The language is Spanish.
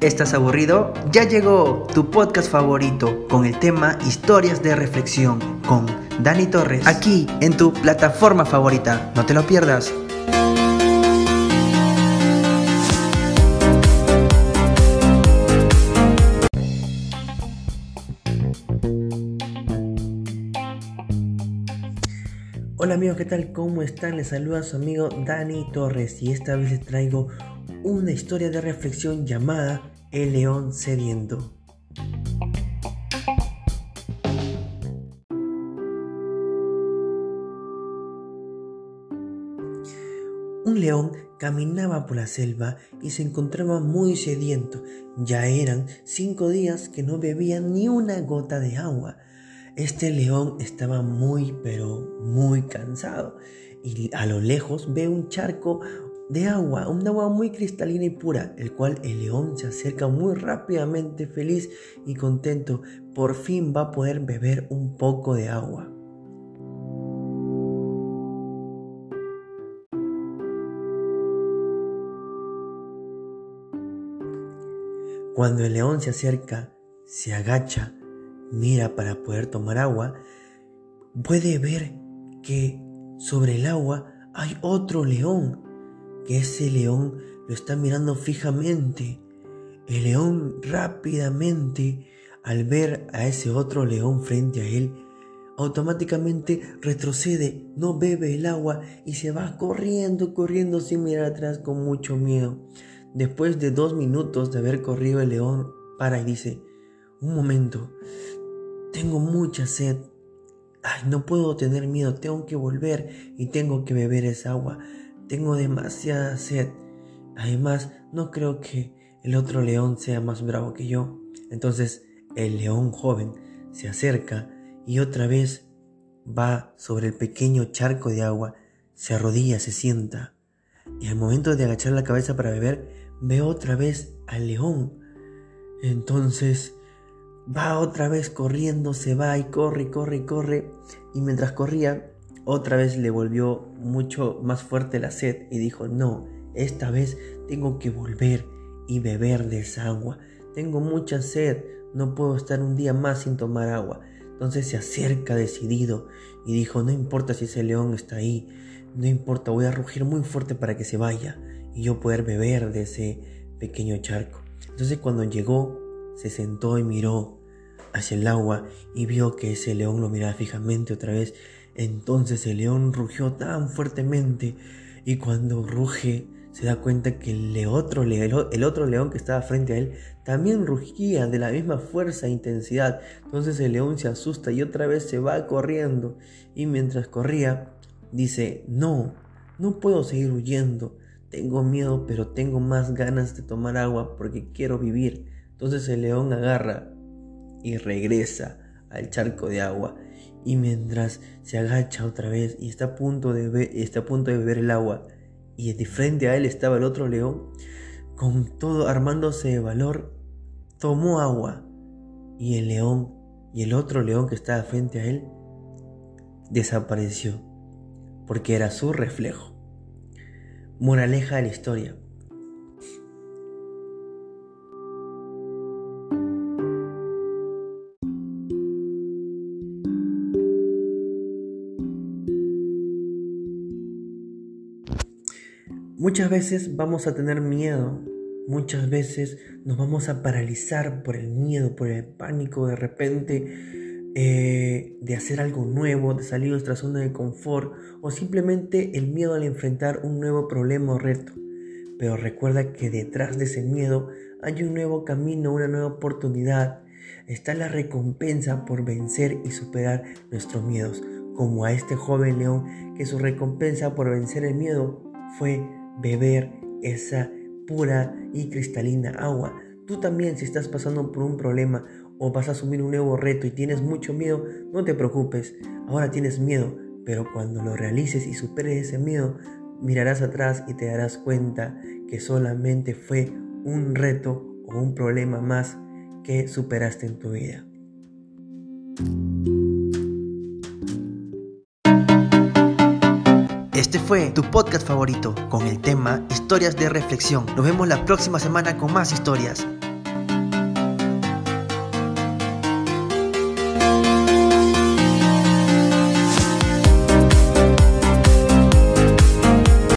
¿Estás aburrido? Ya llegó tu podcast favorito con el tema Historias de Reflexión con Dani Torres. Aquí en tu plataforma favorita. No te lo pierdas. Hola amigos, ¿qué tal? ¿Cómo están? Les saluda su amigo Dani Torres y esta vez les traigo una historia de reflexión llamada El león sediento. Un león caminaba por la selva y se encontraba muy sediento. Ya eran cinco días que no bebía ni una gota de agua. Este león estaba muy, pero muy cansado y a lo lejos ve un charco de agua, un agua muy cristalina y pura, el cual el león se acerca muy rápidamente, feliz y contento. Por fin va a poder beber un poco de agua. Cuando el león se acerca, se agacha mira para poder tomar agua, puede ver que sobre el agua hay otro león, que ese león lo está mirando fijamente. El león rápidamente, al ver a ese otro león frente a él, automáticamente retrocede, no bebe el agua y se va corriendo, corriendo sin mirar atrás con mucho miedo. Después de dos minutos de haber corrido el león, para y dice, un momento, tengo mucha sed. Ay, no puedo tener miedo, tengo que volver y tengo que beber esa agua. Tengo demasiada sed. Además, no creo que el otro león sea más bravo que yo. Entonces, el león joven se acerca y otra vez va sobre el pequeño charco de agua, se arrodilla, se sienta. Y al momento de agachar la cabeza para beber, ve otra vez al león. Entonces, va otra vez corriendo, se va y corre, corre, corre. Y mientras corría, otra vez le volvió mucho más fuerte la sed y dijo, no, esta vez tengo que volver y beber de esa agua. Tengo mucha sed, no puedo estar un día más sin tomar agua. Entonces se acerca decidido y dijo, no importa si ese león está ahí, no importa, voy a rugir muy fuerte para que se vaya y yo poder beber de ese pequeño charco. Entonces cuando llegó, se sentó y miró hacia el agua y vio que ese león lo miraba fijamente otra vez. Entonces el león rugió tan fuertemente y cuando ruge se da cuenta que el otro, el otro león que estaba frente a él también rugía de la misma fuerza e intensidad. Entonces el león se asusta y otra vez se va corriendo. Y mientras corría, dice, no, no puedo seguir huyendo. Tengo miedo, pero tengo más ganas de tomar agua porque quiero vivir. Entonces el león agarra y regresa al charco de agua. Y mientras se agacha otra vez y está a punto de, a punto de beber el agua, y de frente a él estaba el otro león, con todo armándose de valor, tomó agua. Y el león y el otro león que estaba frente a él desapareció, porque era su reflejo. Moraleja de la historia. Muchas veces vamos a tener miedo, muchas veces nos vamos a paralizar por el miedo, por el pánico de repente eh, de hacer algo nuevo, de salir de nuestra zona de confort o simplemente el miedo al enfrentar un nuevo problema o reto. Pero recuerda que detrás de ese miedo hay un nuevo camino, una nueva oportunidad. Está la recompensa por vencer y superar nuestros miedos, como a este joven león que su recompensa por vencer el miedo fue beber esa pura y cristalina agua. Tú también si estás pasando por un problema o vas a asumir un nuevo reto y tienes mucho miedo, no te preocupes. Ahora tienes miedo, pero cuando lo realices y superes ese miedo, mirarás atrás y te darás cuenta que solamente fue un reto o un problema más que superaste en tu vida. Este fue tu podcast favorito con el tema Historias de Reflexión. Nos vemos la próxima semana con más historias.